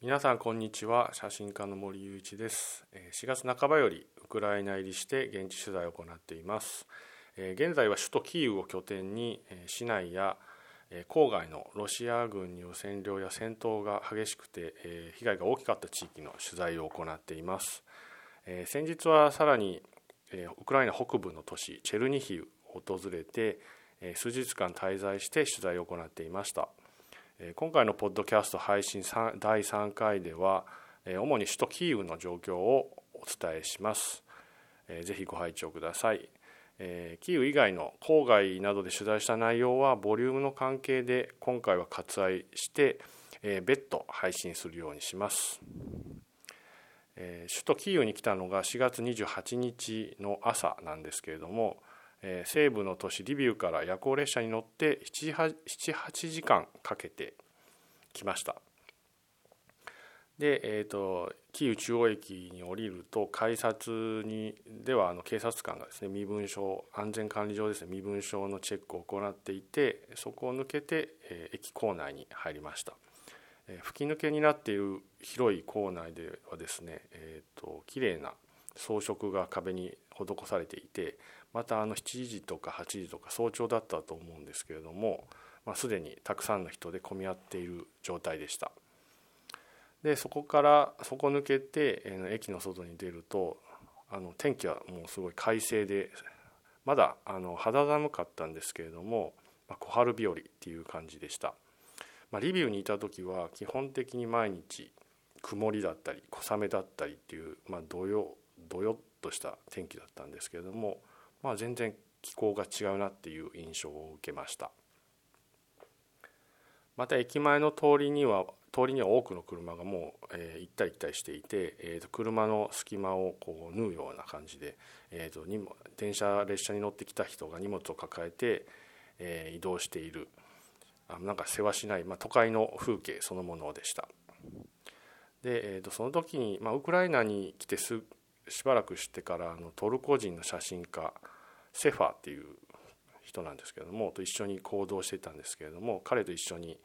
皆さんこんにちは。写真家の森雄一です。4月半ばよりウクライナ入りして現地取材を行っています。現在は首都キーウを拠点に市内や郊外のロシア軍による占領や戦闘が激しくて被害が大きかった地域の取材を行っています。先日はさらにウクライナ北部の都市チェルニヒウを訪れて数日間滞在して取材を行っていました。今回のポッドキャスト配信第3回では主に首都キーウの状況をお伝えします。ぜひご拝聴ください。キーウ以外の郊外などで取材した内容はボリュームの関係で今回は割愛して別途配信するようにします。首都キーウに来たのが4月28日の朝なんですけれどもえ西部の都市リビウから夜行列車に乗って78時間かけて来ました。で、えーと、キーウ中央駅に降りると改札にではあの警察官がですね身分証安全管理上ですね身分証のチェックを行っていてそこを抜けて、えー、駅構内に入りました、えー、吹き抜けになっている広い構内ではですね、えーと、綺麗な装飾が壁に施されていてまたあの7時とか8時とか早朝だったと思うんですけれども、まあ、すでにたくさんの人で混み合っている状態でした。でそこからそこ抜けて駅の外に出るとあの天気はもうすごい快晴でまだあの肌寒かったんですけれども、まあ、小春日和っていう感じでした、まあ、リビウにいた時は基本的に毎日曇りだったり小雨だったりっていう、まあ、どよどよっとした天気だったんですけれどもまあ、全然気候が違うなっていう印象を受けましたまた駅前の通りには通りには多くの車がもう、えー、行ったり来たりしていて、えー、と車の隙間をこう縫うような感じで、えー、とにも電車列車に乗ってきた人が荷物を抱えて、えー、移動しているあなんかせわしない、まあ、都会の風景そのものでした。で、えー、とその時に、まあ、ウクライナに来てすしばらくしてからあのトルコ人の写真家セファーっていう人なんですけれどもと一緒に行動してたんですけれども彼と一緒に、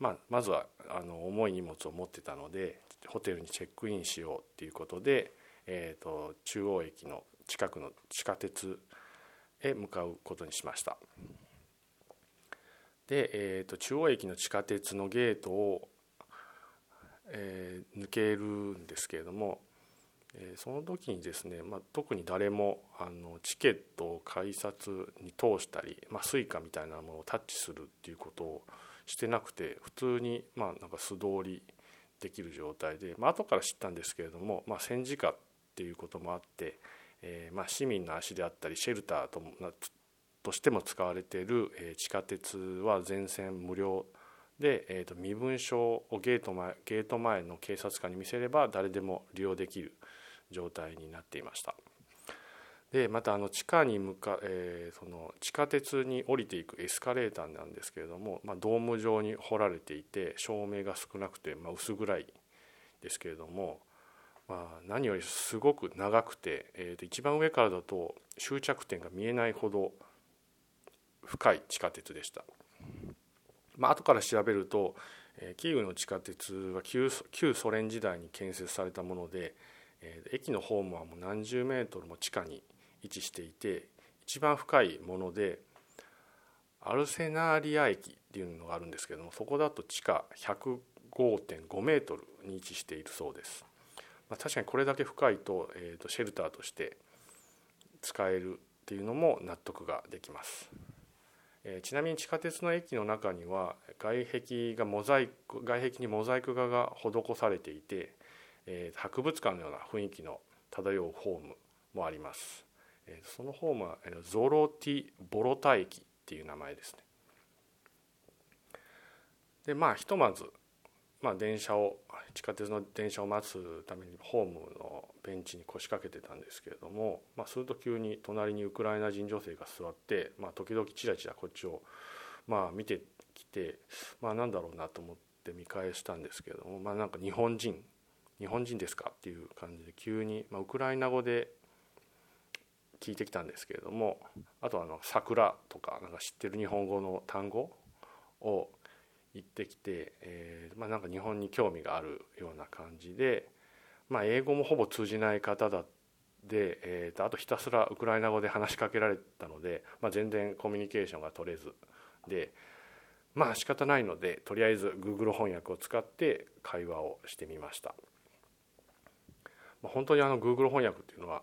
まあ、まずはあの重い荷物を持ってたのでホテルにチェックインしようっていうことで、えーと、中央駅の近くの地下鉄へ向かうことにしました。で、えーと、中央駅の地下鉄のゲートを、えー、抜けるんですけれどもえその時にですね、まあ、特に誰もあのチケットを改札に通したり、まあ、 Suicaみたいなものをタッチするっていうことをしてなくて普通にまあなんか素通りできる状態で、まあ後から知ったんですけれども、まあ、戦時下っていうこともあって、えー、まあ市民の足であったりシェルターともとしても使われている地下鉄は全線無料で、えー、と身分証をゲート前ゲート前の警察官に見せれば誰でも利用できる。状態になっていましたでまたあの地下に向か、えー、その地下鉄に降りていくエスカレーターなんですけれども、まあ、ドーム状に掘られていて照明が少なくて、まあ、薄暗いですけれども、まあ、何よりすごく長くて、えー、と一番上からだと終着点が見えないほど深い地下鉄でした。まあ後から調べるとキーウの地下鉄は旧ソ連時代に建設されたものでえ駅のホームはもう何十メートルも地下に位置していて一番深いものでアルセナーリア駅っていうのがあるんですけどもそこだと地下105.5メートルに位置しているそうです。まあ、確かにこれだけ深いと,、えー、とシェルターとして使えるっていうのも納得ができます。えー、ちなみに地下鉄の駅の中には外壁がモザイク外壁にモザイク画が施されていてえー、博物館のような雰囲気の漂うホームもあります、えー、そのホームはゾロティ・ボロタ駅っていう名前ですね。でまあひとまず、まあ、電車を地下鉄の電車を待つためにホームのベンチに腰掛けてたんですけれども、まあ、すると急に隣にウクライナ人女性が座って、まあ、時々チラチラこっちを、まあ、見てきて、まあ、なんだろうなと思って見返したんですけれども、まあ、なんか日本人日本人ですか?」っていう感じで急に、まあ、ウクライナ語で聞いてきたんですけれどもあとあの「桜」とかなんか知ってる日本語の単語を行ってきて、えーまあ、なんか日本に興味があるような感じで、まあ、英語もほぼ通じない方だで、えーと、あとひたすらウクライナ語で話しかけられたので、まあ、全然コミュニケーションが取れずでまあ仕方ないのでとりあえず Google 翻訳を使って会話をしてみました、本当にあの Google 翻訳っていうのは、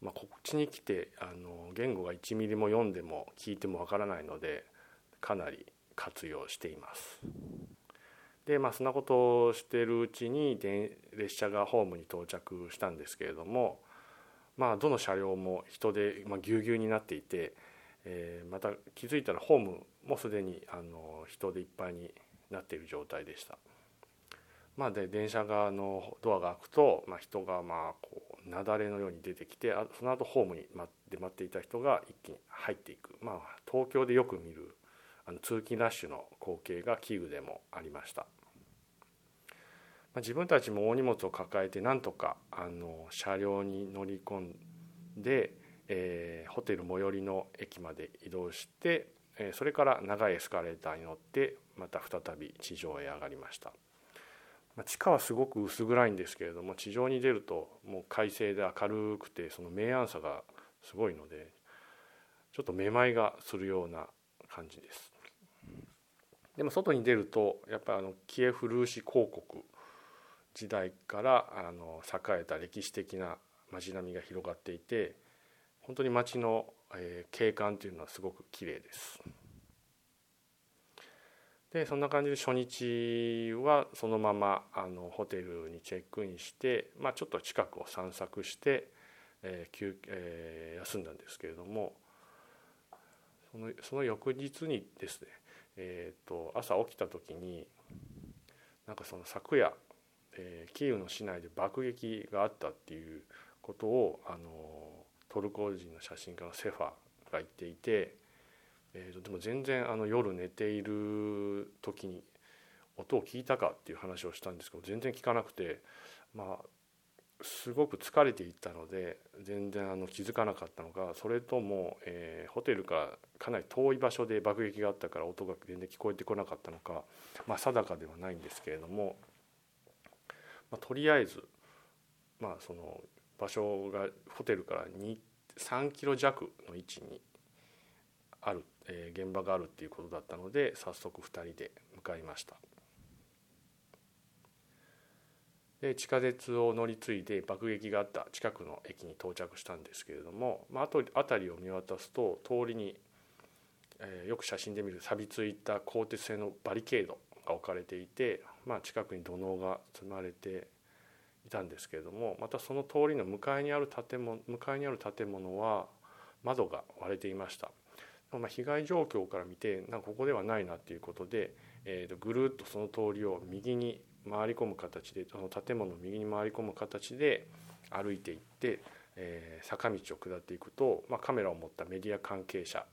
まあ、こっちに来てあの言語が1ミリも読んでも聞いてもわからないのでかなり活用していますでまあそんなことをしてるうちに列車がホームに到着したんですけれどもまあどの車両も人で、ぎゅうぎゅうになっていて、えー、また気づいたらホームもすでにあの人でいっぱいになっている状態でした。まあ、で電車側のドアが開くと、まあ、人がまあこう雪崩のように出てきてあその後ホームに待って待っていた人が一気に入っていく、まあ、東京でよく見るあの通勤ラッシュの光景がキーウでもありました。まあ、自分たちも大荷物を抱えてなんとかあの車両に乗り込んで、えー、ホテル最寄りの駅まで移動して、えー、それから長いエスカレーターに乗ってまた再び地上へ上がりました。ま、地下はすごく薄暗いんですけれども地上に出るともう快晴で明るくてその明暗さがすごいのでちょっとめまいがするような感じです。でも外に出るとやっぱりあのキエフ・ルーシ公国時代からあの栄えた歴史的な街並みが広がっていて本当に街の、景観というのはすごく綺麗です。でそんな感じで初日はそのままあのホテルにチェックインして、まあ、ちょっと近くを散策して、えー休えー、休んだんですけれどもそのその翌日にですね、えーと朝起きた時になんかその昨夜えー、キーウの市内で爆撃があったっていうことをあのトルコ人の写真家のセファが言っていて、えー、でも全然あの夜寝ている時に音を聞いたかっていう話をしたんですけど全然聞かなくてまあすごく疲れていったので全然あの気づかなかったのかそれとも、えー、ホテルからかなり遠い場所で爆撃があったから音が全然聞こえてこなかったのか、まあ、定かではないんですけれどもまあ、とりあえず、まあ、その場所がホテルから3キロ弱の位置にある、えー、現場があるっていうことだったので早速2人で向かいましたで地下鉄を乗り継いで爆撃があった近くの駅に到着したんですけれども、まあ、辺りを見渡すと通りに、えー、よく写真で見る錆びついた鋼鉄製のバリケードが置かれていて、まあ、近くに土のうが積まれていたんですけれどもまたその通りの向かいにある建物向かいにある建物は窓が割れていました。まあ、被害状況から見てなんかここではないなということで、えー、とぐるっとその通りを右に回り込む形でその建物を右に回り込む形で歩いていって、えー、坂道を下っていくと、まあ、カメラを持ったメディア関係者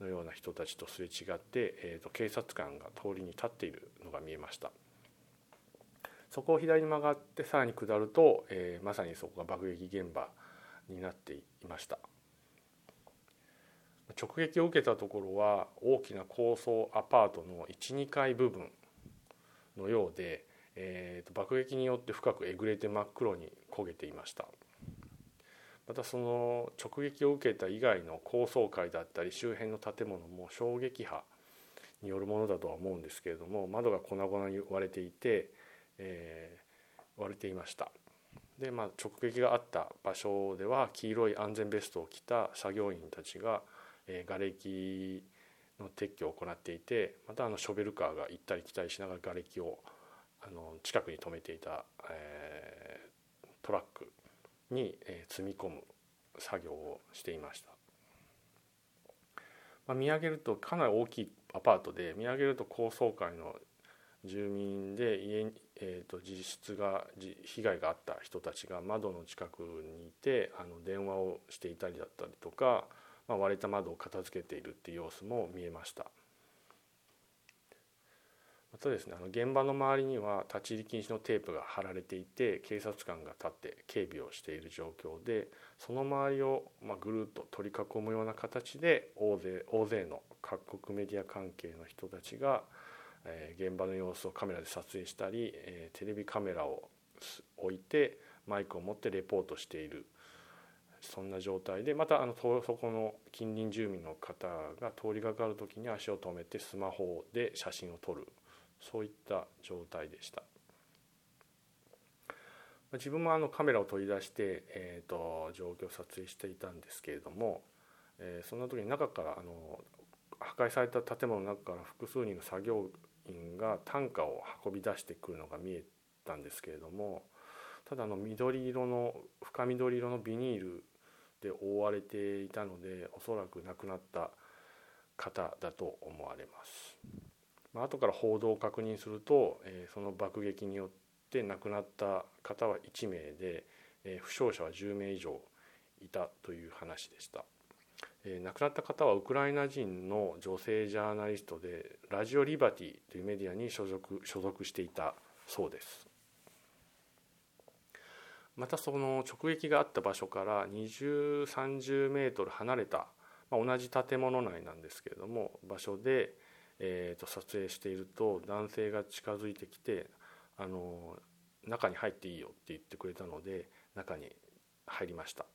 のような人たちとすれ違って、えー、と警察官が通りに立っているのが見えました。そこを左に曲がってさらに下ると、えー、まさにそこが爆撃現場になっていました。直撃を受けたところは大きな高層アパートの12階部分のようで、えー、と爆撃によって深くえぐれて真っ黒に焦げていました。またその直撃を受けた以外の高層階だったり周辺の建物も衝撃波によるものだとは思うんですけれども窓が粉々に割れていて、えー、割れていました。で、まあ、直撃があった場所では黄色い安全ベストを着た作業員たちが、えー、瓦礫の撤去を行っていてまたあのショベルカーが行ったり来たりしながら瓦礫をあの近くに止めていた、えー、トラックに積み込む作業をしていました、まあ、見上げるとかなり大きいアパートで見上げると高層階の住民で家に、えー、と実質が被害があった人たちが窓の近くにいてあの電話をしていたりだったりとか、まあ、割れた窓を片付けているっていう様子も見えました。またですねあの現場の周りには立ち入り禁止のテープが貼られていて警察官が立って警備をしている状況でその周りをまあぐるっと取り囲むような形で大勢大勢の各国メディア関係の人たちが、えー、現場の様子をカメラで撮影したり、えー、テレビカメラを置いてマイクを持ってレポートしているそんな状態でまたあのそこの近隣住民の方が通りがかる時に足を止めてスマホで写真を撮るそういった状態でした。自分もあのカメラを取り出して、えーと、状況を撮影していたんですけれども、えー、そんな時に中からあの破壊された建物の中から複数人の作業員が担架を運び出してくるのが見えたんですけれどもただの緑色の深緑色のビニールで覆われていたのでおそらく亡くなった方だと思われます。まあ後から報道を確認すると、え、その爆撃によって亡くなった方は1名で、え、負傷者は10名以上いたという話でした。え、亡くなった方はウクライナ人の女性ジャーナリストでラジオ・リバティというメディアに所属所属していたそうです。またその直撃があった場所から2030メートル離れた、まあ、同じ建物内なんですけれども場所で、えー、と撮影していると男性が近づいてきてあの中に入っていいよって言ってくれたので中に入りました、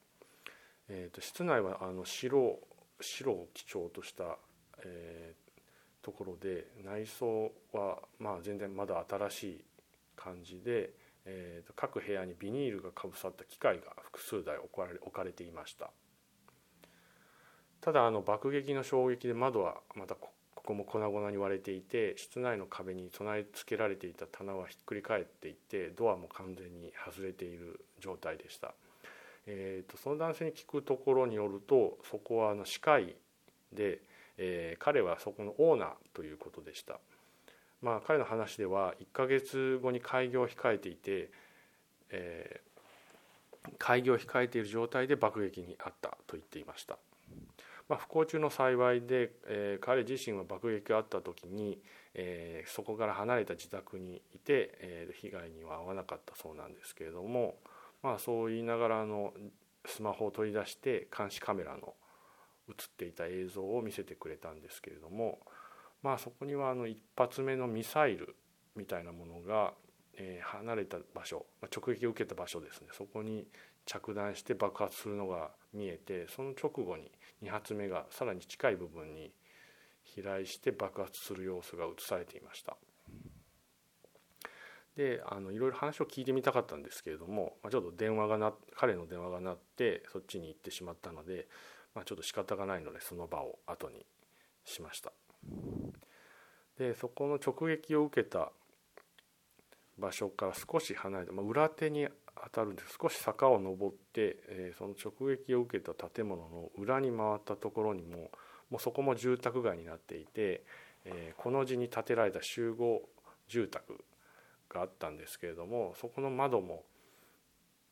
えー、と室内はあの白白を基調とした、えー、ところで内装はまあ全然まだ新しい感じでえーと、各部屋にビニールがかぶさった機械が複数台置かれ置かれていました。ただあの爆撃の衝撃で窓はまたここも粉々に割れていて室内の壁に備え付けられていた棚はひっくり返っていてドアも完全に外れている状態でした、えーと、その男性に聞くところによるとそこはあの歯科医で、えー、彼はそこのオーナーということでした。まあ、彼の話では1ヶ月後に開業を控えていて、えー、開業を控えている状態で爆撃にあったと言っていました、まあ、不幸中の幸いで、えー、彼自身は爆撃があった時に、えー、そこから離れた自宅にいて、えー、被害には遭わなかったそうなんですけれども、まあ、そう言いながらあのスマホを取り出して監視カメラの映っていた映像を見せてくれたんですけれどもまあそこにはあの一発目のミサイルみたいなものが、え、離れた場所直撃を受けた場所ですねそこに着弾して爆発するのが見えてその直後に2発目がさらに近い部分に飛来して爆発する様子が映されていました。であのいろいろ話を聞いてみたかったんですけれども、まあ、ちょっと電話がな彼の電話が鳴ってそっちに行ってしまったので、まあ、ちょっと仕方がないのでその場を後にしました。でそこの直撃を受けた場所から少し離れた、まあ、裏手に当たるんです。少し坂を登って、えー、その直撃を受けた建物の裏に回ったところにももうそこも住宅街になっていて、えー、この字に建てられた集合住宅があったんですけれどもそこの窓も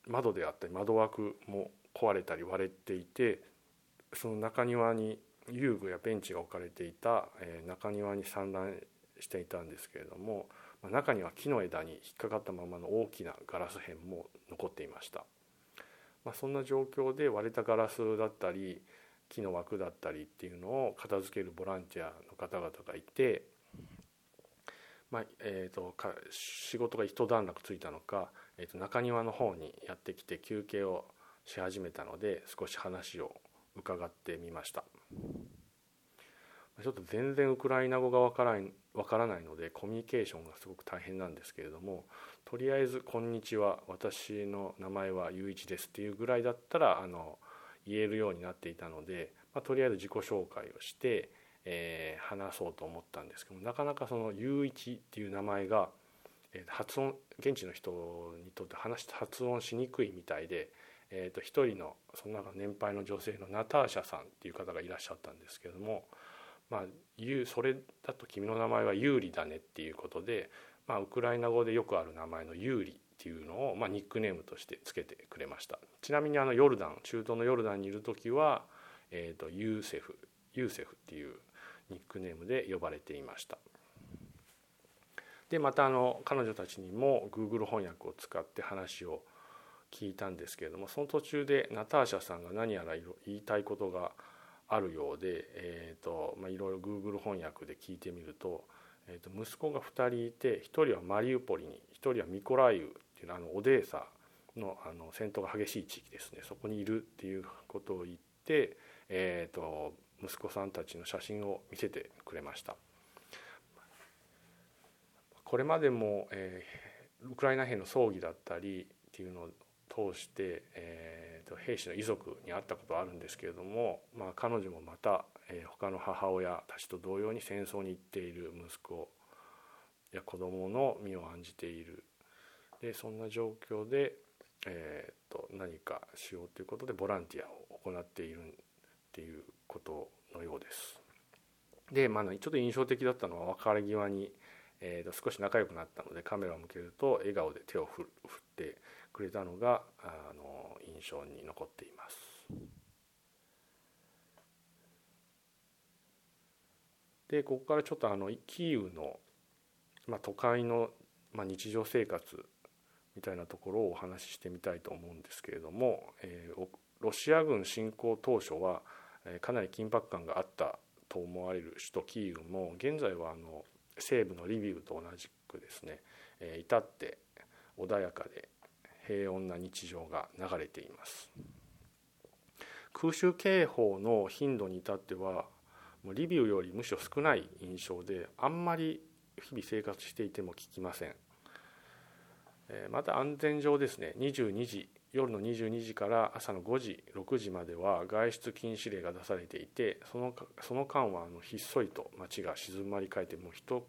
窓であったり窓枠も壊れたり割れていてその中庭に遊具やベンチが置かれていた、え中庭に散乱していたんですけれども中には木の枝に引っかかったままの大きなガラス片も残っていました、まあ、そんな状況で割れたガラスだったり木の枠だったりっていうのを片付けるボランティアの方々がいて、まあえーと、仕事が一段落ついたのか、えーと中庭の方にやってきて休憩をし始めたので少し話を伺ってみました。ちょっと全然ウクライナ語がわからないわからないのでコミュニケーションがすごく大変なんですけれどもとりあえず「こんにちは私の名前は雄一です」っていうぐらいだったらあの言えるようになっていたので、まあ、とりあえず自己紹介をして、えー、話そうと思ったんですけどなかなかその雄一っていう名前が、発音現地の人にとって話発音しにくいみたいで。えー、と一人のその中年配の女性のナターシャさんっていう方がいらっしゃったんですけども、まあ、それだと君の名前は有利だねっていうことで、まあ、ウクライナ語でよくある名前の有利っていうのを、まあ、ニックネームとしてつけてくれました。ちなみにあのヨルダン中東のヨルダンにいる時は、えー、とユーセフユーセフっていうニックネームで呼ばれていました。でまたあの彼女たちにも Google 翻訳を使って話を聞いたんですけれどもその途中でナターシャさんが何やら言いたいことがあるようで、えーとまあ、いろいろ Google 翻訳で聞いてみるとえー、と息子が2人いて1人はマリウポリに1人はミコライウっていうのあのオデーサのあの戦闘が激しい地域ですねそこにいるっていうことを言って、えー、と息子さんたちの写真を見せてくれました。これまでも、えー、ウクライナ兵の葬儀だったりっていうの通して、えーと、兵士の遺族に会ったことはあるんですけれども、まあ、彼女もまた、えー、他の母親たちと同様に戦争に行っている息子や子供の身を案じているでそんな状況で、えーと、何かしようということでボランティアを行っているっていうことのようです。で、まあ、ちょっと印象的だったのは別れ際にえー、と少し仲良くなったのでカメラを向けると笑顔で手を振ってくれたのがあの印象に残っています。でここからちょっとあのキーウの、まあ、都会の、まあ、日常生活みたいなところをお話ししてみたいと思うんですけれども、えー、ロシア軍侵攻当初は、え、かなり緊迫感があったと思われる首都キーウも現在はあの西部のリビウと同じくですね、え至って穏やかで平穏な日常が流れています。空襲警報の頻度に至ってはもうリビウよりむしろ少ない印象であんまり日々生活していても聞きません。また安全上ですね22時夜の22時から朝の5時6時までは外出禁止令が出されていてそのその間はあのひっそりと街が静まり返ってもう人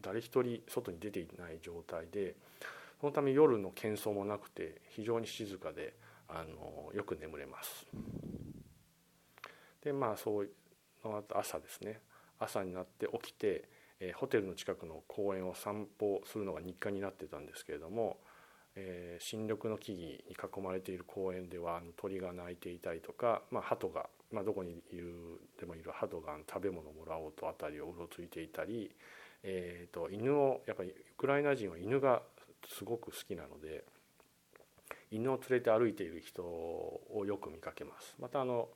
誰一人外に出ていない状態でそのため夜の喧騒もなくて非常に静かであのよく眠れます。でまあそうの後朝ですね朝になって起きて、えホテルの近くの公園を散歩するのが日課になってたんですけれどもえー、新緑の木々に囲まれている公園では鳥が鳴いていたりとか、まあ、鳩が、まあ、どこにいるでもいる鳩が食べ物をもらおうと辺りをうろついていたり、えーと、犬をやっぱりウクライナ人は犬がすごく好きなので犬を連れて歩いている人をよく見かけます。またあの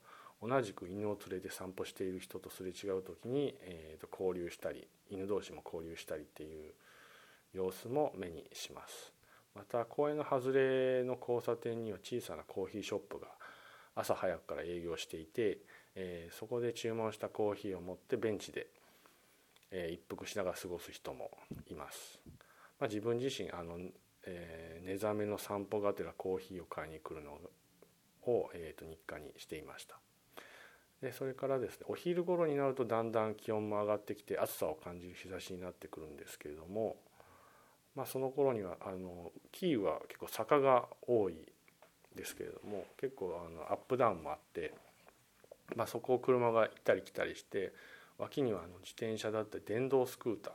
同じく犬を連れて散歩している人とすれ違う時に、えー、と交流したり犬同士も交流したりっていう様子も目にします。また公園の外れの交差点には小さなコーヒーショップが朝早くから営業していて、えー、そこで注文したコーヒーを持ってベンチで、えー、一服しながら過ごす人もいます。まあ、自分自身あの、えー、寝覚めの散歩がてらコーヒーを買いに来るのを、えー、と日課にしていました。でそれからですねお昼頃になるとだんだん気温も上がってきて暑さを感じる日差しになってくるんですけれどもまあ、その頃にはあのキーウは結構坂が多いですけれども結構あのアップダウンもあって、まあ、そこを車が行ったり来たりして脇にはあの自転車だったり電動スクーター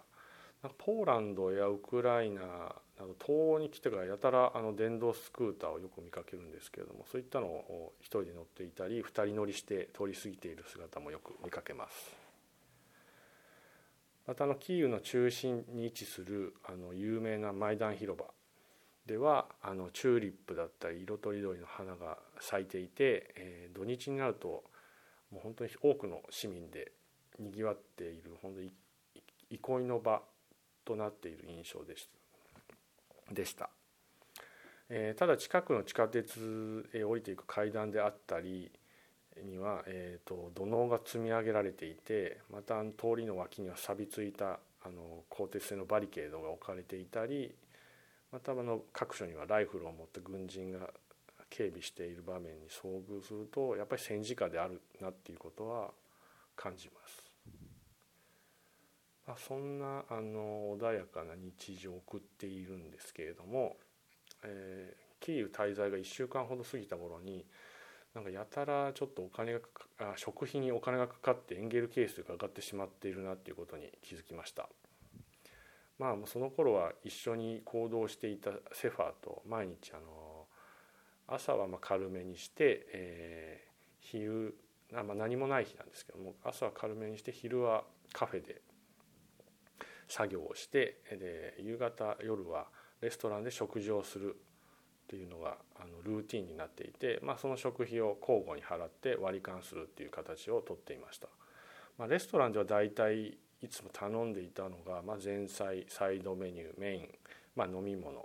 ポーランドやウクライナなど東欧に来てからやたらあの電動スクーターをよく見かけるんですけれどもそういったのを一人で乗っていたり二人乗りして通り過ぎている姿もよく見かけます。またのキーウの中心に位置するあの有名なマイダン広場ではあのチューリップだったり色とりどりの花が咲いていて、えー、土日になるともう本当に多くの市民でにぎわっている本当に憩いの場となっている印象でしたでした、えー、ただ近くの地下鉄へ降りていく階段であったりには、えーと、土のうが積み上げられていてまた通りの脇には錆びついたあの鋼鉄製のバリケードが置かれていたりまたあの各所にはライフルを持った軍人が警備している場面に遭遇するとやっぱり戦時下であるなっていうことは感じます。まあ、そんなあの穏やかな日常を送っているんですけれども、えー、キーウ滞在が1週間ほど過ぎた頃になんかやたらちょっとお金があ食費にお金がかかってエンゲル係数が上がってしまっているなっていうことに気づきました。まあその頃は一緒に行動していたセファーと毎日あの朝はま軽めにして、えー、昼あ、まあ、何もない日なんですけども朝は軽めにして昼はカフェで作業をしてで夕方夜はレストランで食事をするっていうのがあのルーティンになっていて、まあ、その食費を交互に払って割り勘するっていう形をとっていました、まあ、レストランでは大体いつも頼んでいたのが、まあ、前菜サイドメニューメイン、まあ、飲み物っ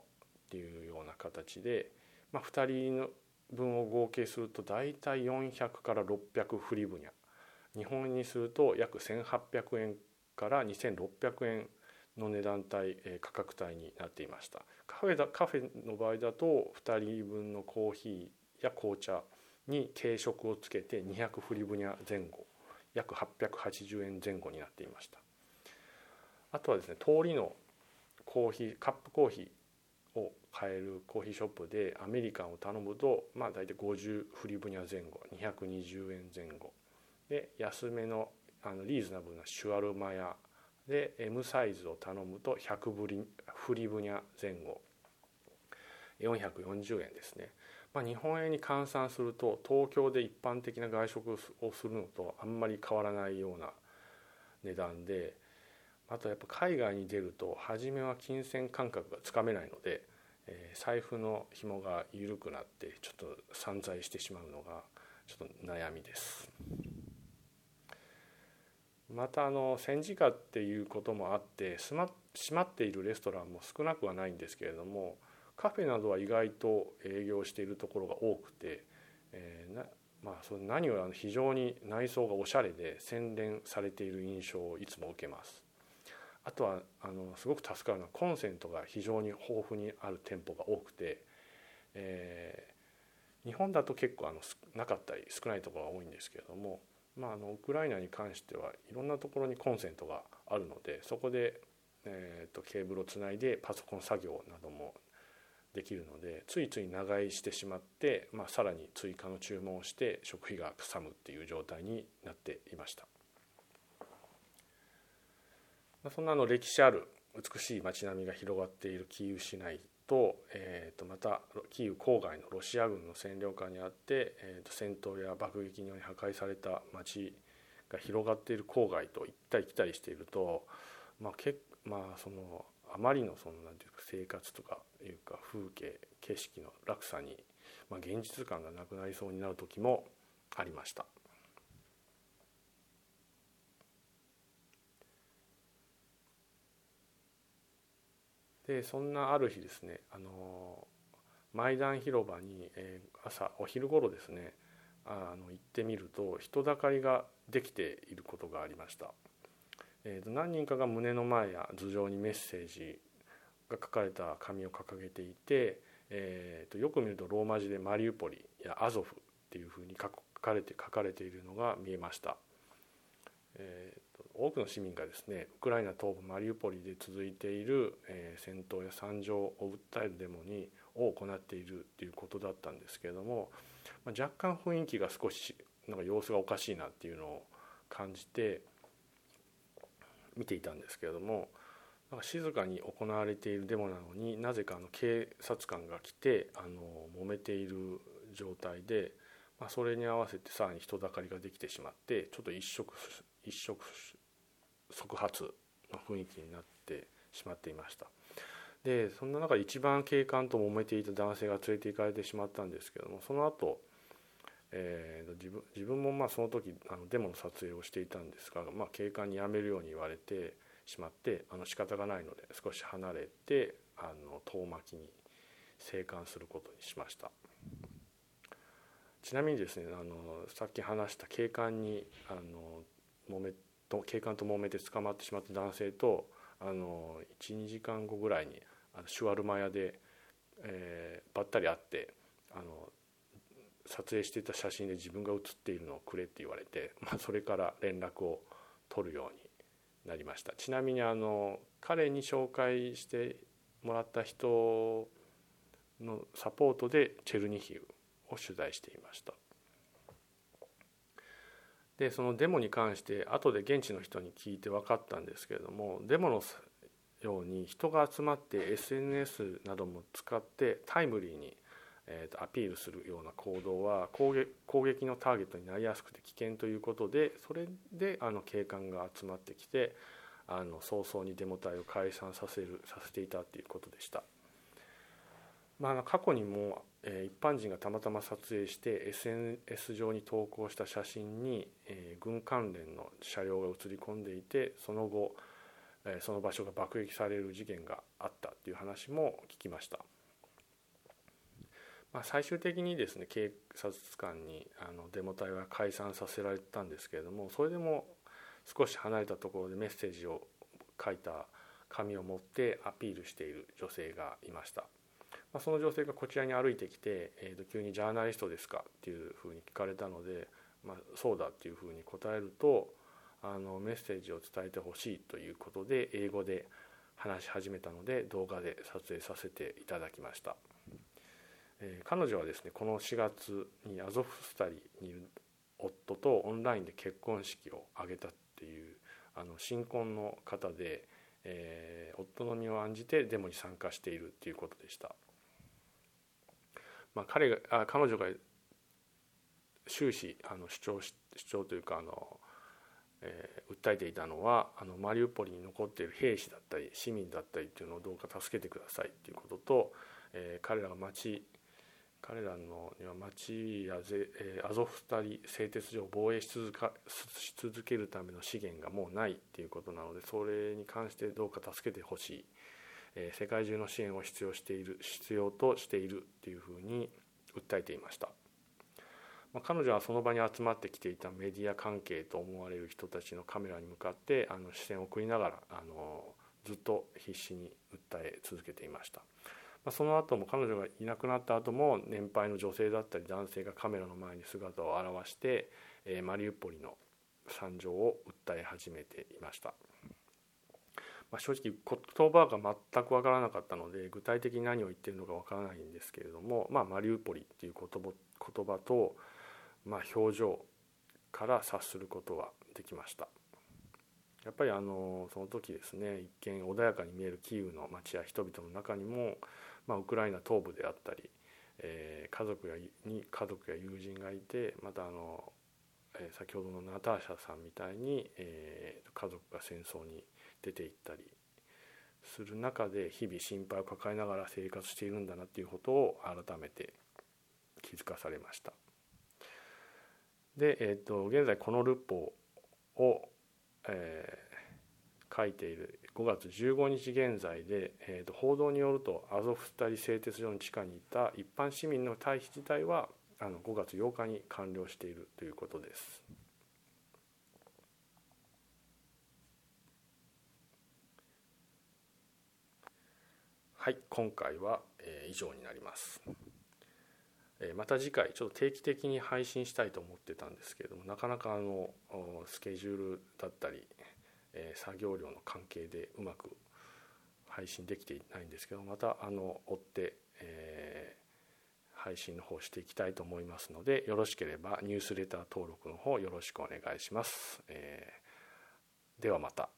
ていうような形で、まあ、2人の分を合計すると大体400から600フリブニャ。日本にすると約1800円から2600円の値段帯え価格帯になっていました。カフェだカフェの場合だと2人分のコーヒーや紅茶に軽食をつけて200フリブニャ前後約880円前後になっていました。あとはですね通りのコーヒーカップコーヒーを買えるコーヒーショップでアメリカンを頼むとまあ大体50フリブニャ前後220円前後。で安めのあのリーズナブルなシュアルマヤ。で M サイズを頼むと100ブリフリブニャ前後。440円ですね、まあ、日本円に換算すると東京で一般的な外食をするのとあんまり変わらないような値段であとやっぱ海外に出ると初めは金銭感覚がつかめないので、えー、財布の紐が緩くなってちょっと散財してしまうのがちょっと悩みです。またあの戦時下っていうこともあって閉まっているレストランも少なくはないんですけれどもカフェなどは意外と営業しているところが多くて、えー、なまあ、その何より非常に内装がおしゃれで洗練されている印象をいつも受けます。あとはあのすごく助かるのはコンセントが非常に豊富にある店舗が多くて、えー、日本だと結構あのなかったり少ないところが多いんですけれどもまあ、あのウクライナに関してはいろんなところにコンセントがあるのでそこで、えーと、ケーブルをつないでパソコン作業などもできるのでついつい長居してしまって、まあ、さらに追加の注文をして食費がかさむっていう状態になっていました。まあそんなの歴史ある美しい街並みが広がっているキーウ市内と,、えー、とまたキーウ郊外のロシア軍の占領下にあって、えー、と戦闘や爆撃により破壊された町が広がっている郊外と行ったり来たりしていると、まあけまあ、そのあまりのそのなんていうか生活とかいうか風景景色の落差に、まあ、現実感がなくなりそうになる時もありました。でそんなある日ですねあのマイダン広場に、え、朝お昼頃ですねあの行ってみると人だかりができていることがありました、えー、と何人かが胸の前や頭上にメッセージが書かれた紙を掲げていて、えー、とよく見るとローマ字でマリウポリやアゾフっていうふうに書かれて書かれているのが見えました、え多くの市民がですねウクライナ東部マリウポリで続いている、えー、戦闘や惨状を訴えるデモにを行っているということだったんですけれども、まあ、若干雰囲気が少しなんか様子がおかしいなっていうのを感じて見ていたんですけれどもなんか静かに行われているデモなのになぜかあの警察官が来てあの揉めている状態で、まあ、それに合わせてさらに人だかりができてしまってちょっと一触一触即発の雰囲気になってしまっていました。でそんな中で一番警官と揉めていた男性が連れて行かれてしまったんですけどもその後、えー、自分自分もまあその時あのデモの撮影をしていたんですが、まあ、警官に辞めるように言われてしまってあの仕方がないので少し離れてあの遠巻きに生還することにしました。ちなみにですねあのさっき話した警官にあの揉めと警官と揉めて捕まってしまった男性とあの12時間後ぐらいにあのシュワルマ屋で、えー、ばったり会ってあの撮影していた写真で自分が写っているのをくれって言われて、まあ、それから連絡を取るようになりました。ちなみにあの彼に紹介してもらった人のサポートでチェルニヒウを取材していました。でそのデモに関して後で現地の人に聞いて分かったんですけれどもデモのように人が集まって SNS なども使ってタイムリーに、えー、とアピールするような行動は攻撃攻撃のターゲットになりやすくて危険ということでそれであの警官が集まってきてあの早々にデモ隊を解散させるさせていたということでした。まあ、過去にも、えー、一般人がたまたま撮影して SNS 上に投稿した写真に、えー、軍関連の車両が写り込んでいてその後、えー、その場所が爆撃される事件があったっていう話も聞きました。まあ、最終的にですね警察官にあのデモ隊は解散させられたんですけれどもそれでも少し離れたところでメッセージを書いた紙を持ってアピールしている女性がいました。まあ、その女性がこちらに歩いてきて、えー、と急に「ジャーナリストですか?」っていうふうに聞かれたので「まあ、そうだ」っていうふうに答えるとあのメッセージを伝えてほしいということで英語で話し始めたので動画で撮影させていただきました、えー、彼女はですねこの4月にアゾフスタリにいる夫とオンラインで結婚式を挙げたっていうあの新婚の方で、えー、夫の身を案じてデモに参加しているっていうことでしたまあ、彼があ彼女が終始あの主張し主張というかあの、えー、訴えていたのはあのマリウポリに残っている兵士だったり市民だったりっていうのをどうか助けてくださいっていうことと、えー、彼らが町彼らのには町やぜ、えー、アゾフスタリ製鉄所を防衛し続かし続けるための資源がもうないっていうことなのでそれに関してどうか助けてほしい。え世界中の支援を必要している必要としているっていうふうに訴えていました、まあ、彼女はその場に集まってきていたメディア関係と思われる人たちのカメラに向かってあの視線を送りながらあのずっと必死に訴え続けていました、まあ、その後も彼女がいなくなった後も年配の女性だったり男性がカメラの前に姿を現して、えマリウポリの惨状を訴え始めていました。まあ、正直言葉が全く分からなかったので具体的に何を言ってるのか分からないんですけれども、まあ、マリウポリっていう言葉言葉と、まあ、表情から察することはできました。やっぱりあのその時ですね一見穏やかに見えるキーウの街や人々の中にも、まあ、ウクライナ東部であったり、えー、家族やに家族や友人がいてまたあの、先ほどのナターシャさんみたいに、えー、家族が戦争に出ていったりする中で日々心配を抱えながら生活しているんだなっていうことを改めて気づかされました。で、えーと、現在このルポを、えー、書いている5月15日現在で、えーと、報道によるとアゾフスタリ製鉄所の地下にいた一般市民の退避自体はあの5月8日に完了しているということです。はい今回は、え以上になります、えまた次回ちょっと定期的に配信したいと思ってたんですけれどもなかなかあのスケジュールだったり、え作業量の関係でうまく配信できていないんですけどまたあの追って、え、配信の方していきたいと思いますのでよろしければニュースレター登録の方よろしくお願いします、え、ではまた。